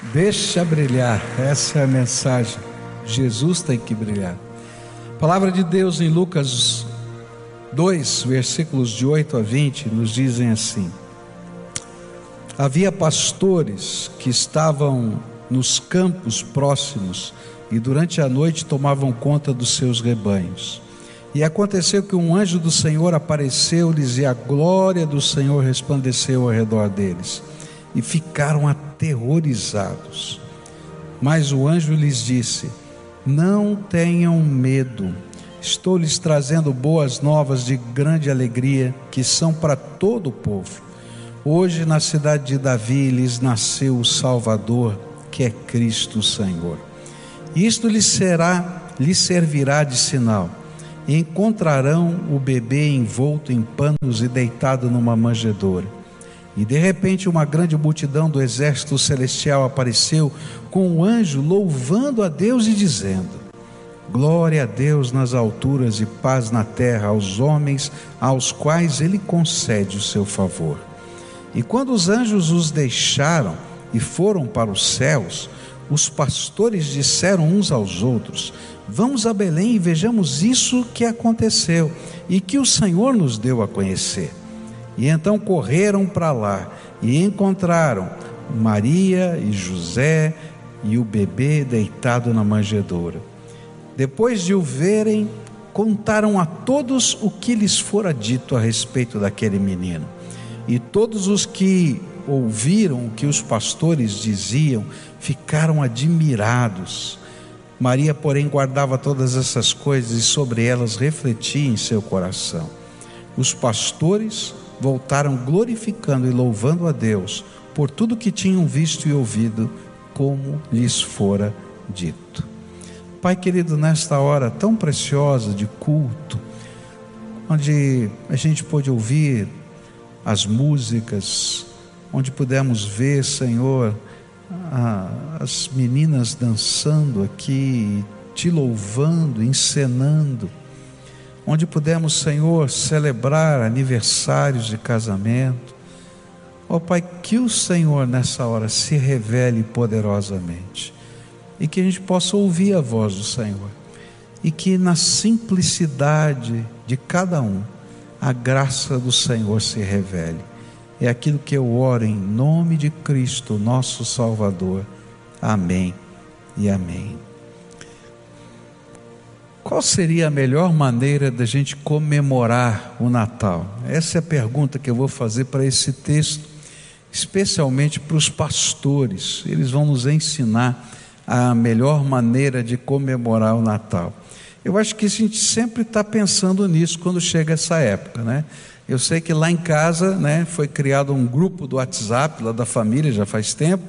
Deixa brilhar, essa é a mensagem. Jesus tem que brilhar. palavra de Deus em Lucas 2, versículos de 8 a 20, nos dizem assim: Havia pastores que estavam nos campos próximos e durante a noite tomavam conta dos seus rebanhos. E aconteceu que um anjo do Senhor apareceu-lhes e a glória do Senhor resplandeceu ao redor deles e ficaram aterrorizados. Mas o anjo lhes disse: Não tenham medo, estou lhes trazendo boas novas de grande alegria, que são para todo o povo. Hoje, na cidade de Davi, lhes nasceu o Salvador, que é Cristo Senhor. Isto lhes será, lhes servirá de sinal. Encontrarão o bebê envolto em panos e deitado numa manjedoura. E de repente uma grande multidão do exército celestial apareceu com um anjo louvando a Deus e dizendo: Glória a Deus nas alturas e paz na terra aos homens aos quais ele concede o seu favor. E quando os anjos os deixaram e foram para os céus, os pastores disseram uns aos outros: Vamos a Belém e vejamos isso que aconteceu e que o Senhor nos deu a conhecer. E então correram para lá e encontraram Maria e José e o bebê deitado na manjedoura. Depois de o verem, contaram a todos o que lhes fora dito a respeito daquele menino. E todos os que ouviram o que os pastores diziam ficaram admirados. Maria, porém, guardava todas essas coisas e sobre elas refletia em seu coração. Os pastores voltaram glorificando e louvando a Deus por tudo que tinham visto e ouvido, como lhes fora dito. Pai querido, nesta hora tão preciosa de culto, onde a gente pôde ouvir as músicas, onde pudemos ver, Senhor, as meninas dançando aqui, te louvando, encenando, onde pudemos, Senhor, celebrar aniversários de casamento. Ó oh, Pai, que o Senhor nessa hora se revele poderosamente e que a gente possa ouvir a voz do Senhor e que na simplicidade de cada um a graça do Senhor se revele. É aquilo que eu oro em nome de Cristo, nosso Salvador. Amém e amém. Qual seria a melhor maneira da gente comemorar o Natal? Essa é a pergunta que eu vou fazer para esse texto, especialmente para os pastores. Eles vão nos ensinar a melhor maneira de comemorar o Natal. Eu acho que a gente sempre está pensando nisso quando chega essa época, né? Eu sei que lá em casa, né, foi criado um grupo do WhatsApp lá da família já faz tempo,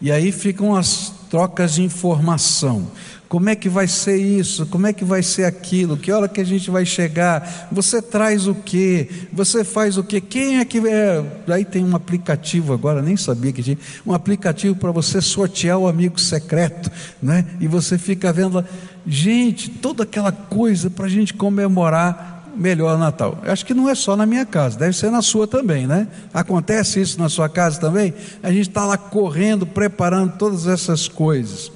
e aí ficam as trocas de informação. Como é que vai ser isso? Como é que vai ser aquilo? Que hora que a gente vai chegar? Você traz o quê? Você faz o quê? Quem é que é? Aí tem um aplicativo agora, nem sabia que tinha um aplicativo para você sortear o amigo secreto, né? E você fica vendo lá, gente, toda aquela coisa para a gente comemorar melhor Natal. Eu acho que não é só na minha casa, deve ser na sua também, né? Acontece isso na sua casa também? A gente está lá correndo, preparando todas essas coisas.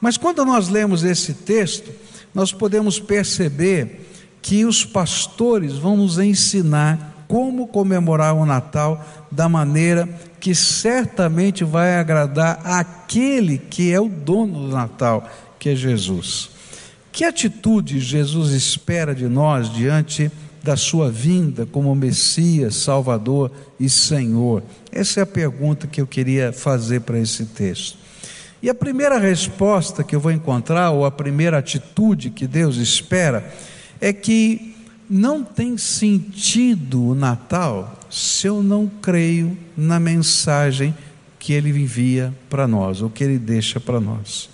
Mas quando nós lemos esse texto, nós podemos perceber que os pastores vão nos ensinar como comemorar o Natal da maneira que certamente vai agradar aquele que é o dono do Natal, que é Jesus. Que atitude Jesus espera de nós diante da sua vinda como Messias, Salvador e Senhor? Essa é a pergunta que eu queria fazer para esse texto. E a primeira resposta que eu vou encontrar, ou a primeira atitude que Deus espera, é que não tem sentido o Natal se eu não creio na mensagem que Ele envia para nós, ou que Ele deixa para nós.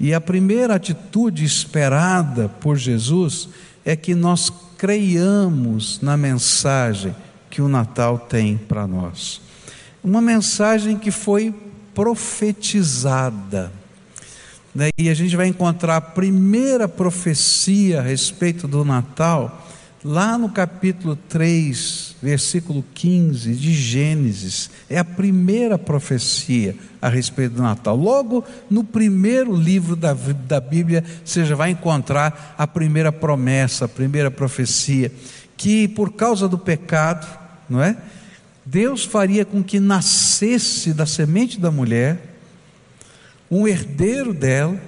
E a primeira atitude esperada por Jesus é que nós creiamos na mensagem que o Natal tem para nós. Uma mensagem que foi profetizada. E a gente vai encontrar a primeira profecia a respeito do Natal lá no capítulo 3, versículo 15 de Gênesis, é a primeira profecia a respeito do Natal. Logo no primeiro livro da, da Bíblia, você já vai encontrar a primeira promessa, a primeira profecia, que por causa do pecado, não é? Deus faria com que nascesse da semente da mulher um herdeiro dela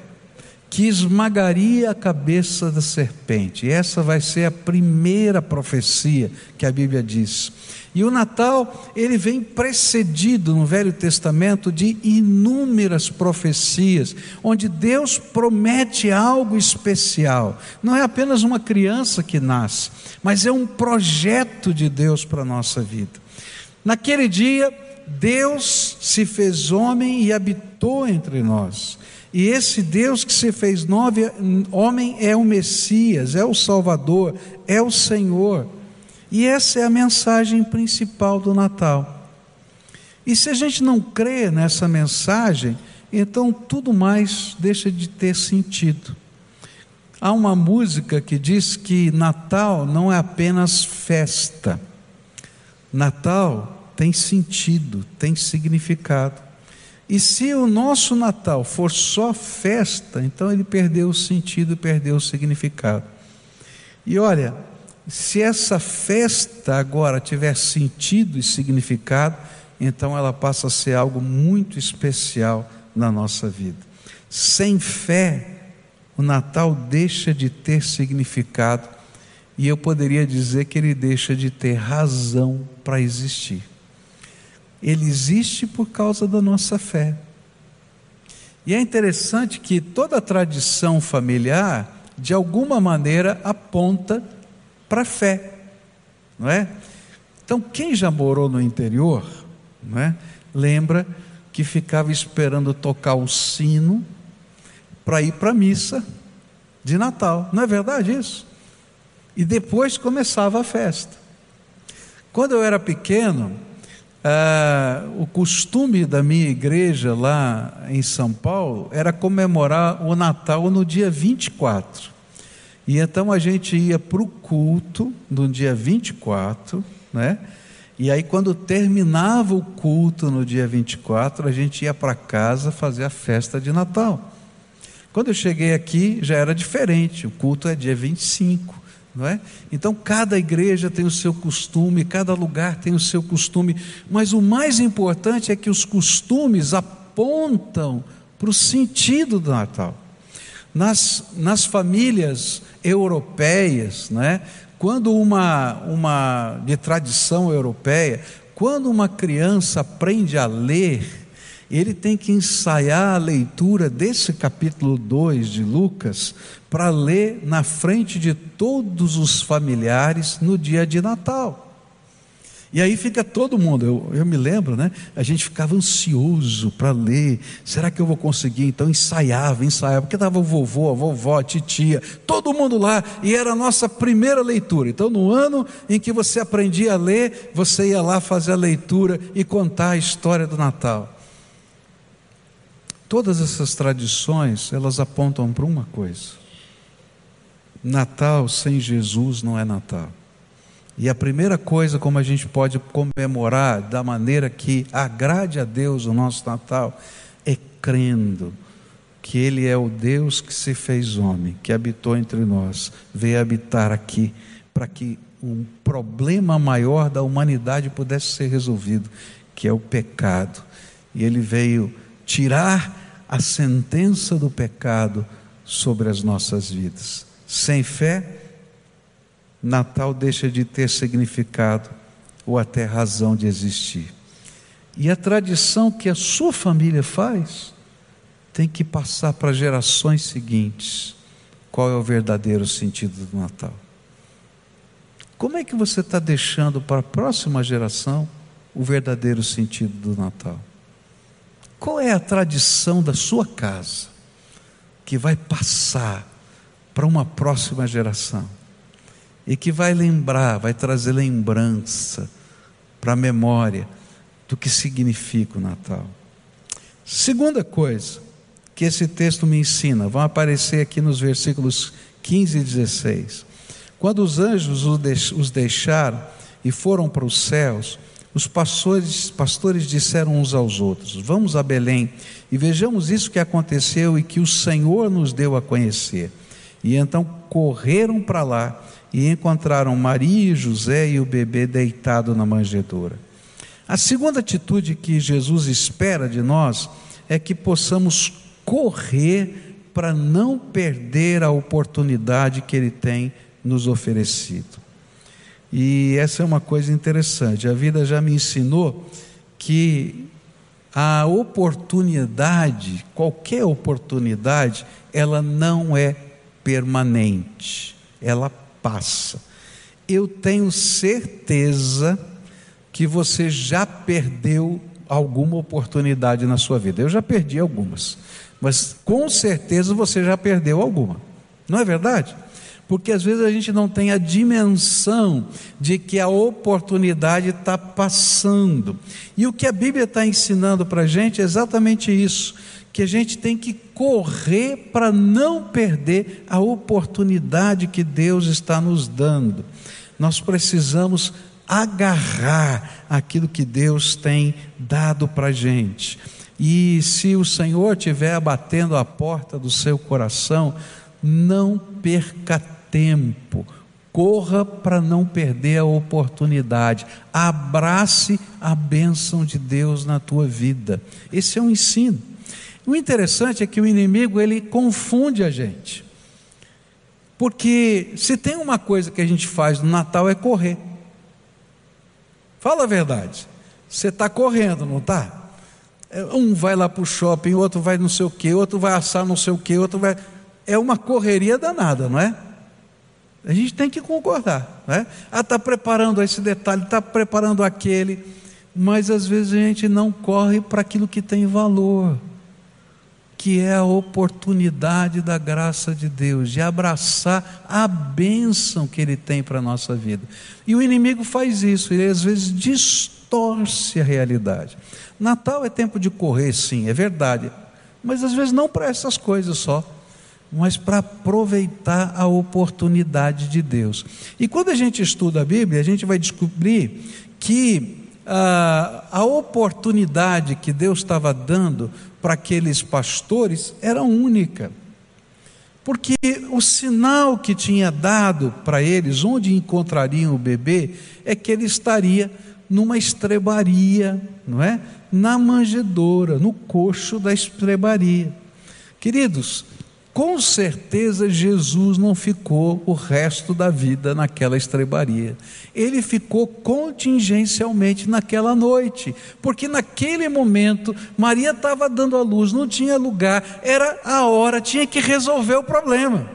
que esmagaria a cabeça da serpente. Essa vai ser a primeira profecia que a Bíblia diz. E o Natal, ele vem precedido no Velho Testamento de inúmeras profecias, onde Deus promete algo especial. Não é apenas uma criança que nasce, mas é um projeto de Deus para a nossa vida. Naquele dia, Deus se fez homem e habitou entre nós. E esse Deus que se fez nove, homem é o Messias, é o Salvador, é o Senhor. E essa é a mensagem principal do Natal. E se a gente não crê nessa mensagem, então tudo mais deixa de ter sentido. Há uma música que diz que Natal não é apenas festa. Natal tem sentido, tem significado. E se o nosso Natal for só festa, então ele perdeu o sentido, perdeu o significado. E olha, se essa festa agora tiver sentido e significado, então ela passa a ser algo muito especial na nossa vida. Sem fé, o Natal deixa de ter significado e eu poderia dizer que ele deixa de ter razão para existir. Ele existe por causa da nossa fé. E é interessante que toda a tradição familiar, de alguma maneira, aponta para a fé, não é? Então, quem já morou no interior, não é? Lembra que ficava esperando tocar o sino para ir para a missa de Natal, não é verdade isso? E depois começava a festa. Quando eu era pequeno, ah, o costume da minha igreja lá em São Paulo era comemorar o Natal no dia 24. E então a gente ia para o culto no dia 24, né? E aí, quando terminava o culto no dia 24, a gente ia para casa fazer a festa de Natal. Quando eu cheguei aqui, já era diferente, o culto é dia 25 não é? Então cada igreja tem o seu costume, cada lugar tem o seu costume, mas o mais importante é que os costumes apontam para o sentido do Natal. Nas, nas famílias europeias, né? quando uma, uma de tradição europeia, quando uma criança aprende a ler, ele tem que ensaiar a leitura desse capítulo 2 de Lucas para ler na frente de todos os familiares no dia de Natal. E aí fica todo mundo, eu, eu me lembro, né? A gente ficava ansioso para ler. Será que eu vou conseguir? Então ensaiava, ensaiava, porque estava o vovô, a vovó, a titia, todo mundo lá, e era a nossa primeira leitura. Então, no ano em que você aprendia a ler, você ia lá fazer a leitura e contar a história do Natal. Todas essas tradições, elas apontam para uma coisa: Natal sem Jesus não é Natal. E a primeira coisa como a gente pode comemorar da maneira que agrade a Deus o nosso Natal é crendo que Ele é o Deus que se fez homem, que habitou entre nós, veio habitar aqui para que um problema maior da humanidade pudesse ser resolvido, que é o pecado. E Ele veio tirar a sentença do pecado sobre as nossas vidas. Sem fé, Natal deixa de ter significado ou até razão de existir. E a tradição que a sua família faz tem que passar para gerações seguintes. Qual é o verdadeiro sentido do Natal? Como é que você está deixando para a próxima geração o verdadeiro sentido do Natal? Qual é a tradição da sua casa que vai passar para uma próxima geração e que vai lembrar, vai trazer lembrança para a memória do que significa o Natal? Segunda coisa que esse texto me ensina, vão aparecer aqui nos versículos 15 e 16. Quando os anjos os deixaram e foram para os céus, os pastores, pastores disseram uns aos outros: Vamos a Belém e vejamos isso que aconteceu e que o Senhor nos deu a conhecer. E então correram para lá e encontraram Maria e José e o bebê deitado na manjedoura. A segunda atitude que Jesus espera de nós é que possamos correr para não perder a oportunidade que Ele tem nos oferecido. E essa é uma coisa interessante. A vida já me ensinou que a oportunidade, qualquer oportunidade, ela não é permanente, ela passa. Eu tenho certeza que você já perdeu alguma oportunidade na sua vida. Eu já perdi algumas, mas com certeza você já perdeu alguma. Não é verdade? Porque às vezes a gente não tem a dimensão de que a oportunidade está passando. E o que a Bíblia está ensinando para a gente é exatamente isso: que a gente tem que correr para não perder a oportunidade que Deus está nos dando. Nós precisamos agarrar aquilo que Deus tem dado para a gente. E se o Senhor estiver batendo a porta do seu coração, não perca tempo, corra para não perder a oportunidade, abrace a bênção de Deus na tua vida. Esse é um ensino. O interessante é que o inimigo ele confunde a gente. Porque se tem uma coisa que a gente faz no Natal é correr. Fala a verdade. Você está correndo, não está? É, um vai lá para o shopping, outro vai não sei o que, outro vai assar não sei o que, outro vai. É uma correria danada, não é? A gente tem que concordar. Né? Ah, está preparando esse detalhe, está preparando aquele, mas às vezes a gente não corre para aquilo que tem valor, que é a oportunidade da graça de Deus, de abraçar a bênção que Ele tem para a nossa vida. E o inimigo faz isso, ele às vezes distorce a realidade. Natal é tempo de correr, sim, é verdade, mas às vezes não para essas coisas só mas para aproveitar a oportunidade de Deus. E quando a gente estuda a Bíblia, a gente vai descobrir que ah, a oportunidade que Deus estava dando para aqueles pastores era única. Porque o sinal que tinha dado para eles, onde encontrariam o bebê, é que ele estaria numa estrebaria, não é? Na manjedoura, no coxo da estrebaria. Queridos, com certeza Jesus não ficou o resto da vida naquela estrebaria. Ele ficou contingencialmente naquela noite, porque naquele momento Maria estava dando a luz, não tinha lugar, era a hora, tinha que resolver o problema.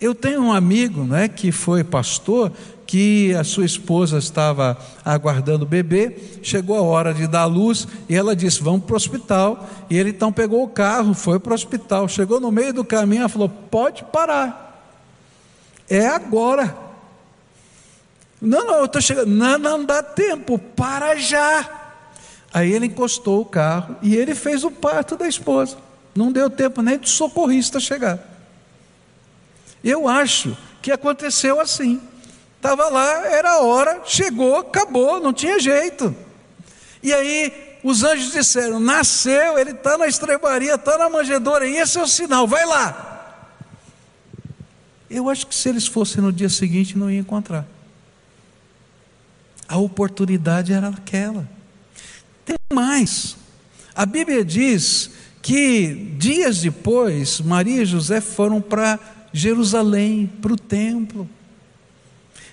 Eu tenho um amigo né, que foi pastor que a sua esposa estava aguardando o bebê, chegou a hora de dar a luz e ela disse: Vamos para o hospital. E ele então pegou o carro, foi para o hospital. Chegou no meio do caminho, ela falou: Pode parar, é agora. Não, não, eu estou chegando. Não, não dá tempo, para já. Aí ele encostou o carro e ele fez o parto da esposa. Não deu tempo nem de socorrista chegar. Eu acho que aconteceu assim. Estava lá, era a hora, chegou, acabou, não tinha jeito. E aí os anjos disseram: nasceu, ele está na estrebaria, está na manjedoura, e esse é o sinal, vai lá. Eu acho que se eles fossem no dia seguinte, não iam encontrar. A oportunidade era aquela. Tem mais. A Bíblia diz que dias depois, Maria e José foram para Jerusalém, para o templo.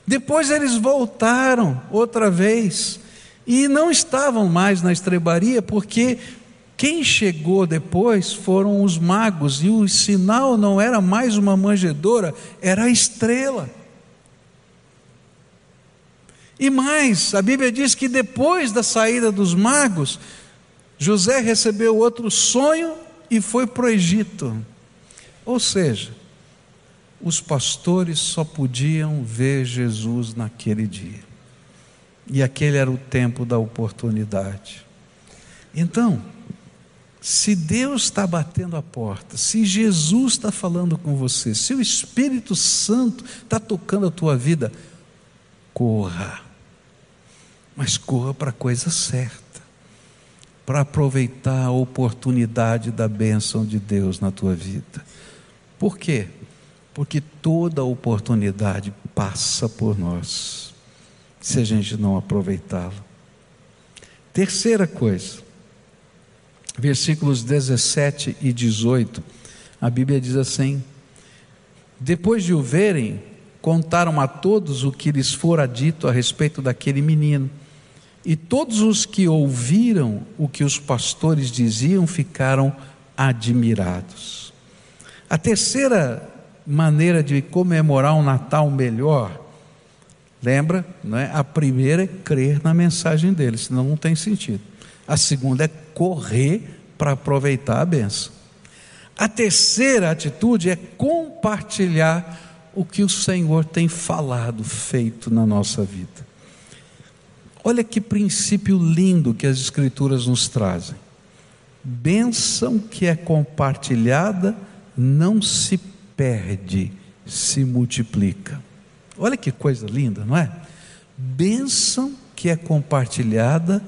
Depois eles voltaram outra vez e não estavam mais na estrebaria, porque quem chegou depois foram os magos, e o sinal não era mais uma manjedoura, era a estrela. E mais, a Bíblia diz que depois da saída dos magos, José recebeu outro sonho e foi para o Egito. Ou seja, os pastores só podiam ver Jesus naquele dia. E aquele era o tempo da oportunidade. Então, Se Deus está batendo a porta, se Jesus está falando com você, se o Espírito Santo está tocando a tua vida, corra. Mas corra para a coisa certa, para aproveitar a oportunidade da bênção de Deus na tua vida. Por quê? Porque toda oportunidade passa por nós, se a gente não aproveitá-la. Terceira coisa, versículos 17 e 18, a Bíblia diz assim: Depois de o verem, contaram a todos o que lhes fora dito a respeito daquele menino. E todos os que ouviram o que os pastores diziam ficaram admirados. A terceira maneira de comemorar um Natal melhor, lembra? Não é? A primeira é crer na mensagem dele, senão não tem sentido. A segunda é correr para aproveitar a benção. A terceira atitude é compartilhar o que o Senhor tem falado, feito na nossa vida. Olha que princípio lindo que as Escrituras nos trazem. Bênção que é compartilhada não se perde, se multiplica. Olha que coisa linda, não é? Bênção que é compartilhada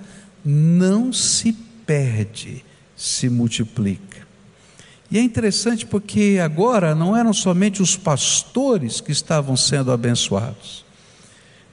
não se perde, se multiplica. E é interessante porque agora não eram somente os pastores que estavam sendo abençoados,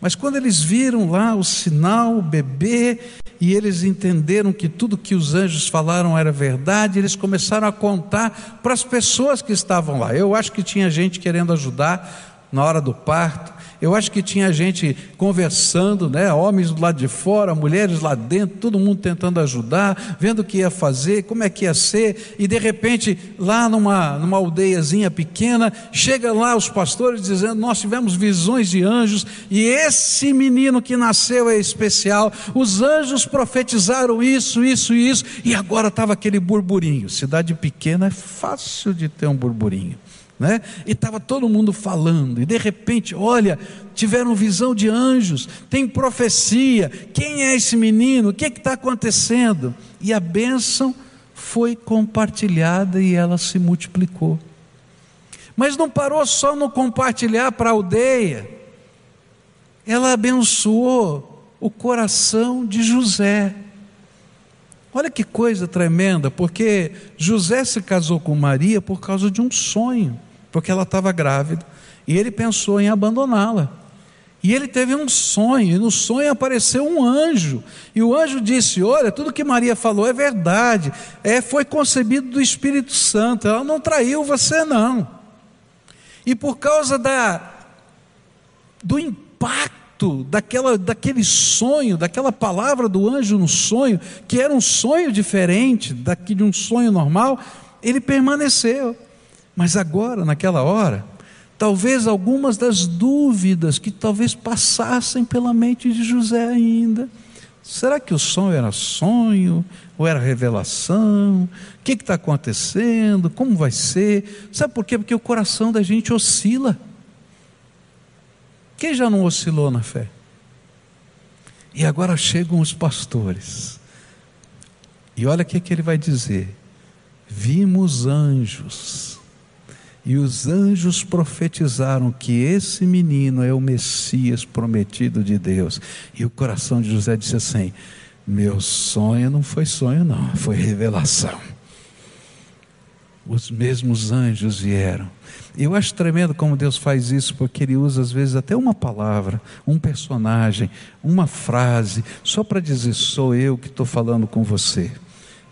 mas quando eles viram lá o sinal, o bebê, e eles entenderam que tudo que os anjos falaram era verdade, eles começaram a contar para as pessoas que estavam lá. Eu acho que tinha gente querendo ajudar na hora do parto, eu acho que tinha gente conversando, né? homens do lado de fora, mulheres lá dentro, todo mundo tentando ajudar, vendo o que ia fazer, como é que ia ser, e de repente, lá numa, numa aldeiazinha pequena, chega lá os pastores dizendo: Nós tivemos visões de anjos, e esse menino que nasceu é especial. Os anjos profetizaram isso, isso e isso, e agora estava aquele burburinho. Cidade pequena é fácil de ter um burburinho né? E estava todo mundo falando, e de repente, olha, tiveram visão de anjos, tem profecia, quem é esse menino? O que é está acontecendo? E a bênção foi compartilhada e ela se multiplicou. Mas não parou só no compartilhar para a aldeia, ela abençoou o coração de José. Olha que coisa tremenda, porque José se casou com Maria por causa de um sonho porque ela estava grávida, e ele pensou em abandoná-la. E ele teve um sonho, e no sonho apareceu um anjo. E o anjo disse: Olha, tudo que Maria falou é verdade, é, foi concebido do Espírito Santo, ela não traiu você, não. E por causa da, do impacto daquela, daquele sonho, daquela palavra do anjo no sonho, que era um sonho diferente daqui de um sonho normal, ele permaneceu. Mas agora, naquela hora, talvez algumas das dúvidas que talvez passassem pela mente de José ainda. Será que o sonho era sonho ou era revelação? O que está acontecendo? Como vai ser? Sabe por quê? Porque o coração da gente oscila. Quem já não oscilou na fé? E agora chegam os pastores. E olha o que, que ele vai dizer: vimos anjos e os anjos profetizaram que esse menino é o Messias prometido de Deus. E o coração de José disse assim: Meu sonho não foi sonho, não, foi revelação. Os mesmos anjos vieram. Eu acho tremendo como Deus faz isso, porque Ele usa às vezes até uma palavra, um personagem, uma frase, só para dizer: sou eu que estou falando com você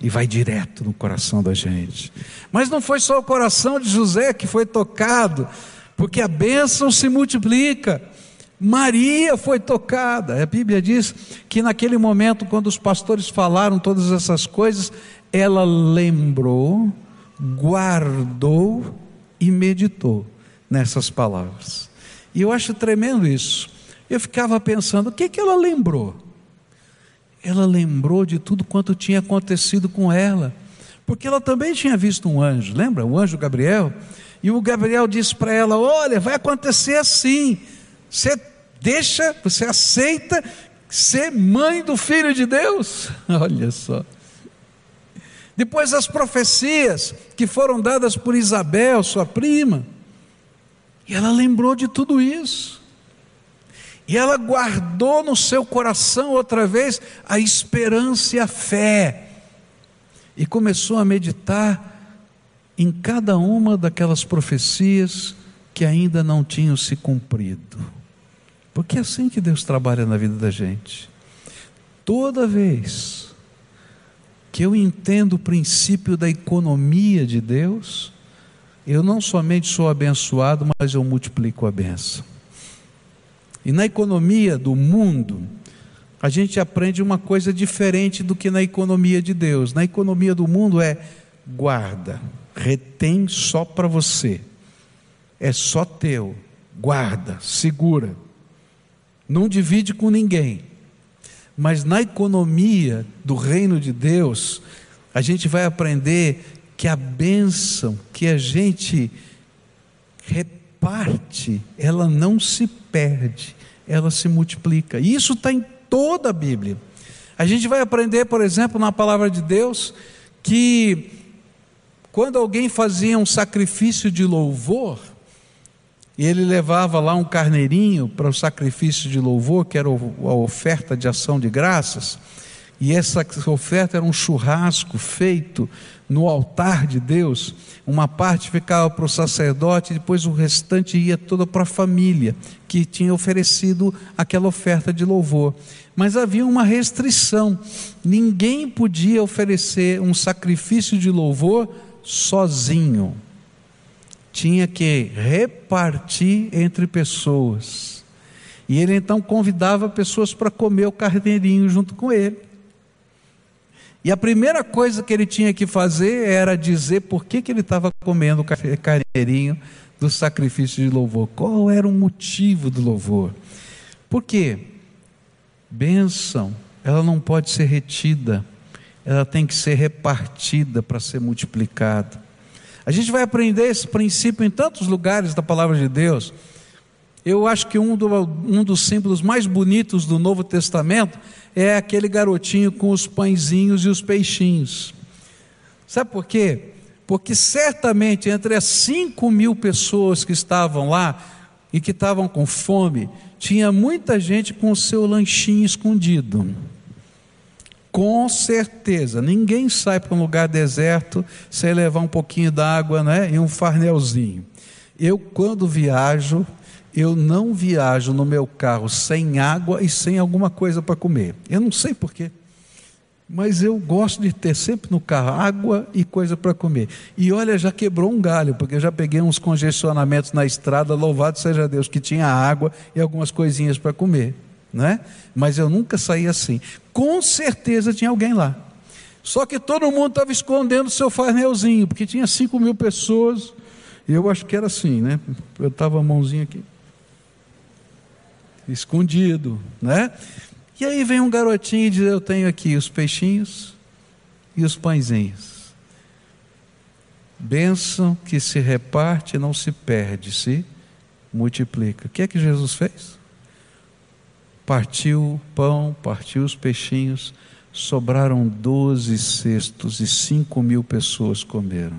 e vai direto no coração da gente. Mas não foi só o coração de José que foi tocado, porque a bênção se multiplica. Maria foi tocada. A Bíblia diz que naquele momento, quando os pastores falaram todas essas coisas, ela lembrou, guardou e meditou nessas palavras. E eu acho tremendo isso. Eu ficava pensando, o que, que ela lembrou? Ela lembrou de tudo quanto tinha acontecido com ela, porque ela também tinha visto um anjo, lembra? O anjo Gabriel. E o Gabriel disse para ela: Olha, vai acontecer assim. Você deixa, você aceita ser mãe do filho de Deus? Olha só. Depois as profecias que foram dadas por Isabel, sua prima. E ela lembrou de tudo isso. E ela guardou no seu coração outra vez a esperança e a fé. E começou a meditar em cada uma daquelas profecias que ainda não tinham se cumprido. Porque é assim que Deus trabalha na vida da gente. Toda vez que eu entendo o princípio da economia de Deus, eu não somente sou abençoado, mas eu multiplico a benção. E na economia do mundo, a gente aprende uma coisa diferente do que na economia de Deus. Na economia do mundo é guarda, retém só para você, é só teu, guarda, segura, não divide com ninguém. Mas na economia do reino de Deus, a gente vai aprender que a bênção que a gente reparte, ela não se perde, ela se multiplica. E isso está em toda a Bíblia. A gente vai aprender, por exemplo, na palavra de Deus, que quando alguém fazia um sacrifício de louvor, e ele levava lá um carneirinho para o sacrifício de louvor, que era a oferta de ação de graças, e essa oferta era um churrasco feito no altar de Deus, uma parte ficava para o sacerdote, depois o restante ia toda para a família que tinha oferecido aquela oferta de louvor. Mas havia uma restrição: ninguém podia oferecer um sacrifício de louvor sozinho, tinha que repartir entre pessoas. E ele então convidava pessoas para comer o carneirinho junto com ele. E a primeira coisa que ele tinha que fazer era dizer por que, que ele estava comendo o carneirinho do sacrifício de louvor. Qual era o motivo do louvor? Por quê? Bênção, ela não pode ser retida, ela tem que ser repartida para ser multiplicada. A gente vai aprender esse princípio em tantos lugares da palavra de Deus. Eu acho que um, do, um dos símbolos mais bonitos do Novo Testamento é aquele garotinho com os pãezinhos e os peixinhos. Sabe por quê? Porque certamente entre as 5 mil pessoas que estavam lá e que estavam com fome, tinha muita gente com o seu lanchinho escondido. Com certeza, ninguém sai para um lugar deserto sem levar um pouquinho d'água né, e um farnelzinho. Eu, quando viajo, eu não viajo no meu carro sem água e sem alguma coisa para comer. Eu não sei porquê, mas eu gosto de ter sempre no carro água e coisa para comer. E olha, já quebrou um galho, porque eu já peguei uns congestionamentos na estrada, louvado seja Deus, que tinha água e algumas coisinhas para comer. Né? Mas eu nunca saí assim. Com certeza tinha alguém lá. Só que todo mundo estava escondendo o seu farnelzinho, porque tinha 5 mil pessoas. E eu acho que era assim, né? Eu estava a mãozinha aqui escondido, né? E aí vem um garotinho e diz: Eu tenho aqui os peixinhos e os pãezinhos. Bênção que se reparte não se perde, se multiplica. O que é que Jesus fez? Partiu o pão, partiu os peixinhos, sobraram doze cestos e cinco mil pessoas comeram.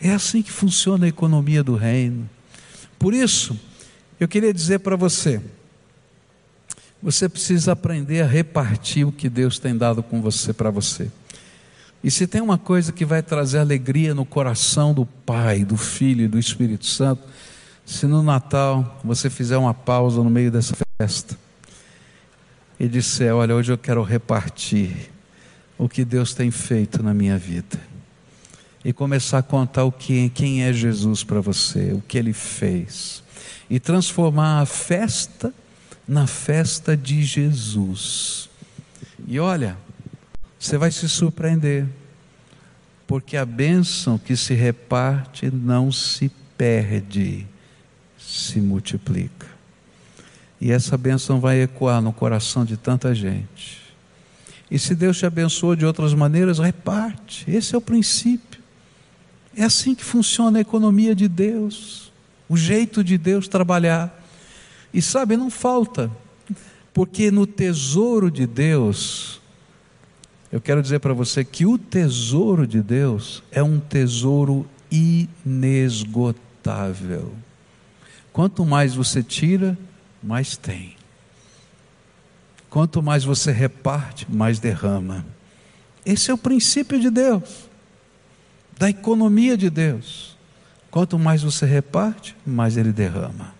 É assim que funciona a economia do reino. Por isso, eu queria dizer para você, você precisa aprender a repartir o que Deus tem dado com você para você. E se tem uma coisa que vai trazer alegria no coração do Pai, do Filho e do Espírito Santo, se no Natal você fizer uma pausa no meio dessa festa e disser: Olha, hoje eu quero repartir o que Deus tem feito na minha vida, e começar a contar o que, quem é Jesus para você, o que ele fez e transformar a festa na festa de Jesus. E olha, você vai se surpreender, porque a bênção que se reparte não se perde, se multiplica. E essa bênção vai ecoar no coração de tanta gente. E se Deus te abençoou de outras maneiras, reparte. Esse é o princípio. É assim que funciona a economia de Deus o jeito de Deus trabalhar. E sabe, não falta, porque no tesouro de Deus eu quero dizer para você que o tesouro de Deus é um tesouro inesgotável. Quanto mais você tira, mais tem. Quanto mais você reparte, mais derrama. Esse é o princípio de Deus, da economia de Deus. Quanto mais você reparte, mais ele derrama.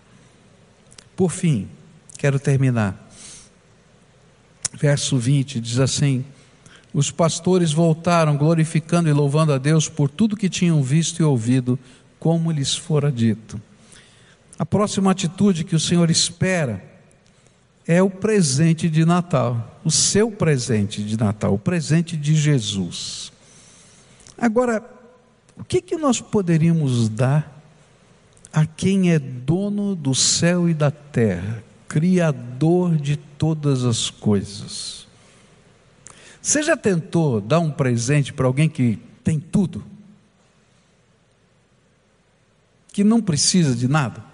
Por fim, quero terminar. Verso 20 diz assim: Os pastores voltaram glorificando e louvando a Deus por tudo que tinham visto e ouvido, como lhes fora dito. A próxima atitude que o Senhor espera é o presente de Natal, o seu presente de Natal, o presente de Jesus. Agora, o que, que nós poderíamos dar a quem é dono do céu e da terra, Criador de todas as coisas? Você já tentou dar um presente para alguém que tem tudo? Que não precisa de nada?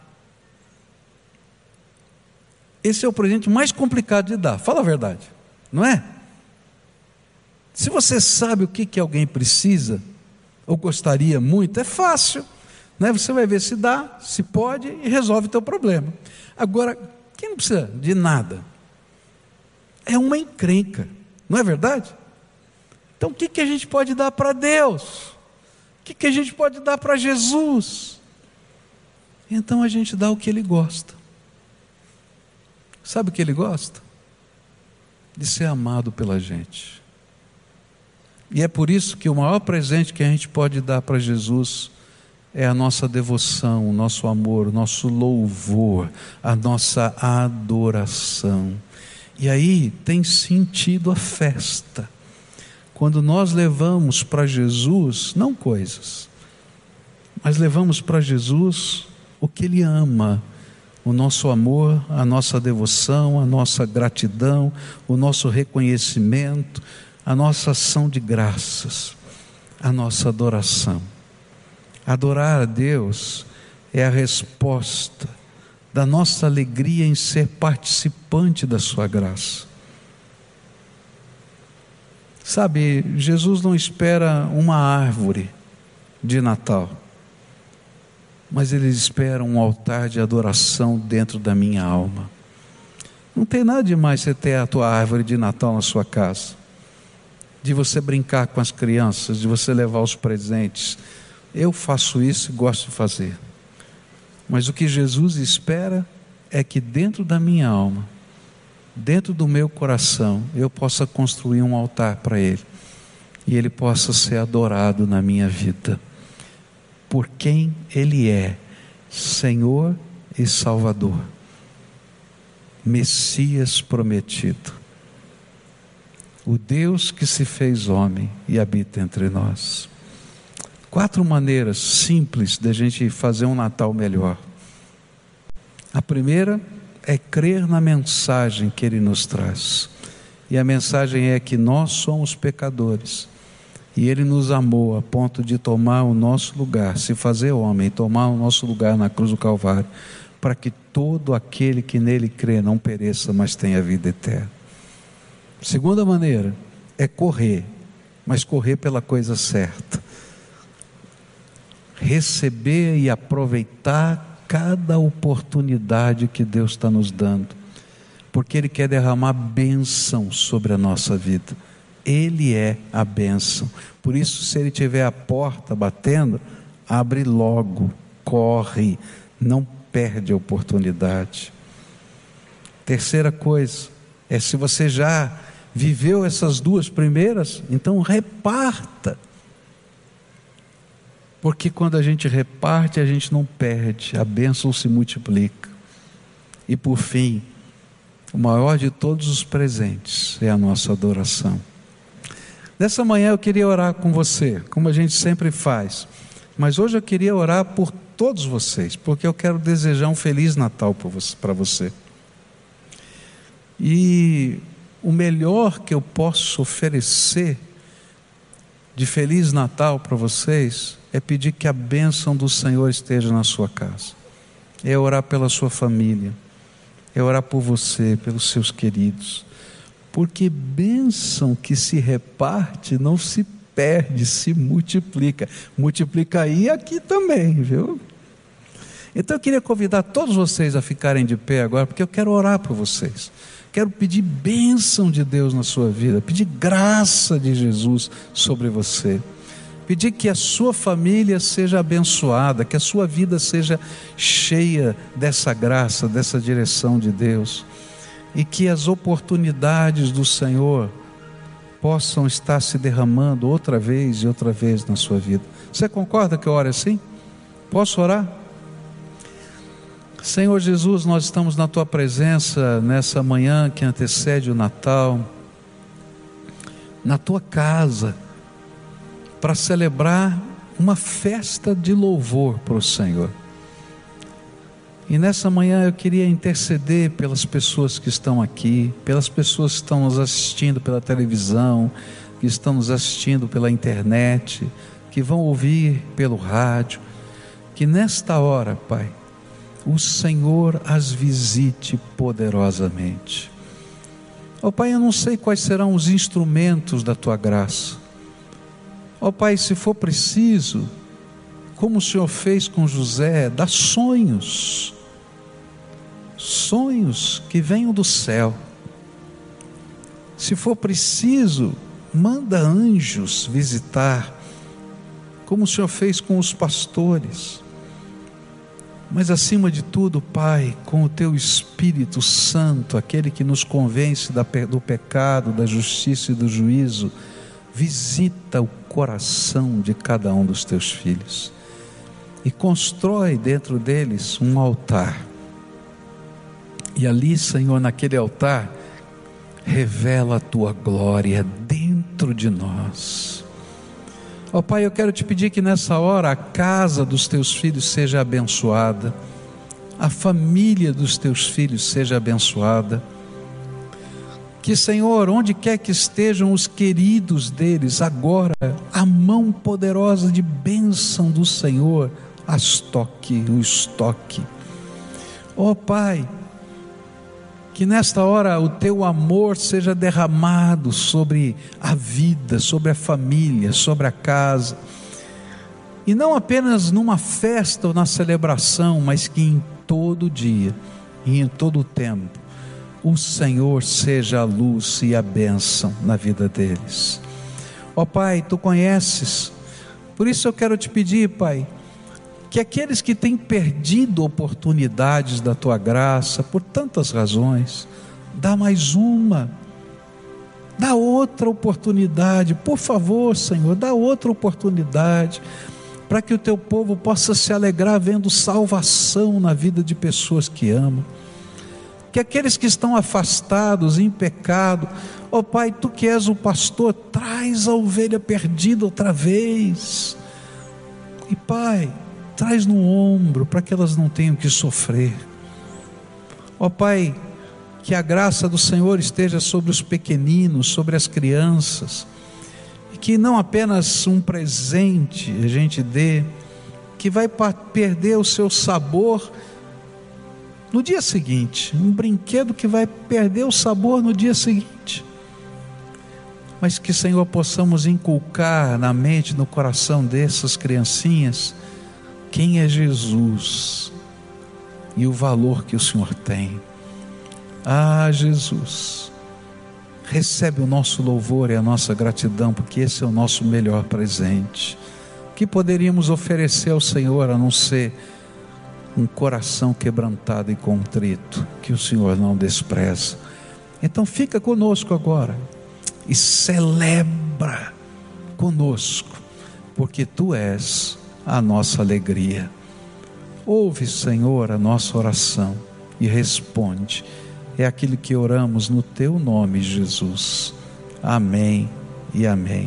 Esse é o presente mais complicado de dar, fala a verdade, não é? Se você sabe o que, que alguém precisa, ou gostaria muito, é fácil. Né? Você vai ver se dá, se pode e resolve o teu problema. Agora, quem não precisa de nada? É uma encrenca, não é verdade? Então, o que, que a gente pode dar para Deus? O que, que a gente pode dar para Jesus? Então a gente dá o que Ele gosta. Sabe o que ele gosta? De ser amado pela gente. E é por isso que o maior presente que a gente pode dar para Jesus é a nossa devoção, o nosso amor, o nosso louvor, a nossa adoração. E aí tem sentido a festa. Quando nós levamos para Jesus, não coisas, mas levamos para Jesus o que Ele ama o nosso amor, a nossa devoção, a nossa gratidão, o nosso reconhecimento, a nossa ação de graças, a nossa adoração. Adorar a Deus é a resposta da nossa alegria em ser participante da Sua graça. Sabe, Jesus não espera uma árvore de Natal mas eles esperam um altar de adoração dentro da minha alma. Não tem nada demais você ter a tua árvore de Natal na sua casa, de você brincar com as crianças, de você levar os presentes. Eu faço isso e gosto de fazer. Mas o que Jesus espera é que dentro da minha alma, dentro do meu coração, eu possa construir um altar para Ele e Ele possa ser adorado na minha vida por quem Ele é, Senhor e Salvador, Messias prometido, o Deus que se fez homem e habita entre nós. Quatro maneiras simples de a gente fazer um Natal melhor. A primeira é crer na mensagem que Ele nos traz. E a mensagem é que nós somos pecadores e Ele nos amou a ponto de tomar o nosso lugar, se fazer homem, tomar o nosso lugar na cruz do Calvário, para que todo aquele que nele crê não pereça, mas tenha vida eterna. Segunda maneira é correr, mas correr pela coisa certa. Receber e aproveitar cada oportunidade que Deus está nos dando, porque Ele quer derramar bênção sobre a nossa vida. Ele é a bênção. Por isso, se ele tiver a porta batendo, abre logo, corre, não perde a oportunidade. Terceira coisa é se você já viveu essas duas primeiras, então reparta. Porque quando a gente reparte, a gente não perde, a bênção se multiplica. E por fim, o maior de todos os presentes é a nossa adoração. Nessa manhã eu queria orar com você, como a gente sempre faz. Mas hoje eu queria orar por todos vocês, porque eu quero desejar um feliz Natal para você. E o melhor que eu posso oferecer de feliz Natal para vocês é pedir que a bênção do Senhor esteja na sua casa. É orar pela sua família, é orar por você, pelos seus queridos porque bênção que se reparte não se perde, se multiplica. Multiplica aí e aqui também, viu? Então eu queria convidar todos vocês a ficarem de pé agora, porque eu quero orar por vocês. Quero pedir bênção de Deus na sua vida, pedir graça de Jesus sobre você. Pedir que a sua família seja abençoada, que a sua vida seja cheia dessa graça, dessa direção de Deus e que as oportunidades do Senhor possam estar se derramando outra vez e outra vez na sua vida. Você concorda que eu ore assim? Posso orar? Senhor Jesus, nós estamos na tua presença nessa manhã que antecede o Natal, na tua casa, para celebrar uma festa de louvor para o Senhor. E nessa manhã eu queria interceder pelas pessoas que estão aqui, pelas pessoas que estão nos assistindo pela televisão, que estão nos assistindo pela internet, que vão ouvir pelo rádio, que nesta hora, Pai, o Senhor as visite poderosamente. Ó oh, Pai, eu não sei quais serão os instrumentos da tua graça. Ó oh, Pai, se for preciso, como o Senhor fez com José, dá sonhos sonhos que venham do céu. Se for preciso, manda anjos visitar, como o Senhor fez com os pastores. Mas acima de tudo, Pai, com o teu Espírito Santo, aquele que nos convence do pecado, da justiça e do juízo, visita o coração de cada um dos teus filhos e constrói dentro deles um altar e ali, Senhor, naquele altar, revela a tua glória dentro de nós. Ó oh, Pai, eu quero te pedir que nessa hora a casa dos teus filhos seja abençoada, a família dos teus filhos seja abençoada. Que, Senhor, onde quer que estejam os queridos deles, agora a mão poderosa de bênção do Senhor as toque, os toque. Ó oh, Pai, que nesta hora o teu amor seja derramado sobre a vida, sobre a família, sobre a casa. E não apenas numa festa ou na celebração, mas que em todo dia e em todo o tempo o Senhor seja a luz e a bênção na vida deles. Ó oh, Pai, tu conheces, por isso eu quero te pedir, Pai, que aqueles que têm perdido oportunidades da tua graça por tantas razões, dá mais uma, dá outra oportunidade, por favor, Senhor, dá outra oportunidade, para que o teu povo possa se alegrar vendo salvação na vida de pessoas que amam. Que aqueles que estão afastados, em pecado, ó oh, Pai, tu que és o pastor, traz a ovelha perdida outra vez. E Pai, traz no ombro para que elas não tenham que sofrer. Ó Pai, que a graça do Senhor esteja sobre os pequeninos, sobre as crianças, e que não apenas um presente a gente dê, que vai perder o seu sabor no dia seguinte, um brinquedo que vai perder o sabor no dia seguinte. Mas que, Senhor, possamos inculcar na mente, no coração dessas criancinhas, quem é Jesus e o valor que o Senhor tem. Ah, Jesus, recebe o nosso louvor e a nossa gratidão, porque esse é o nosso melhor presente. Que poderíamos oferecer ao Senhor a não ser um coração quebrantado e contrito, que o Senhor não despreza. Então fica conosco agora e celebra conosco, porque tu és a nossa alegria. Ouve, Senhor, a nossa oração e responde. É aquilo que oramos no teu nome, Jesus. Amém e amém.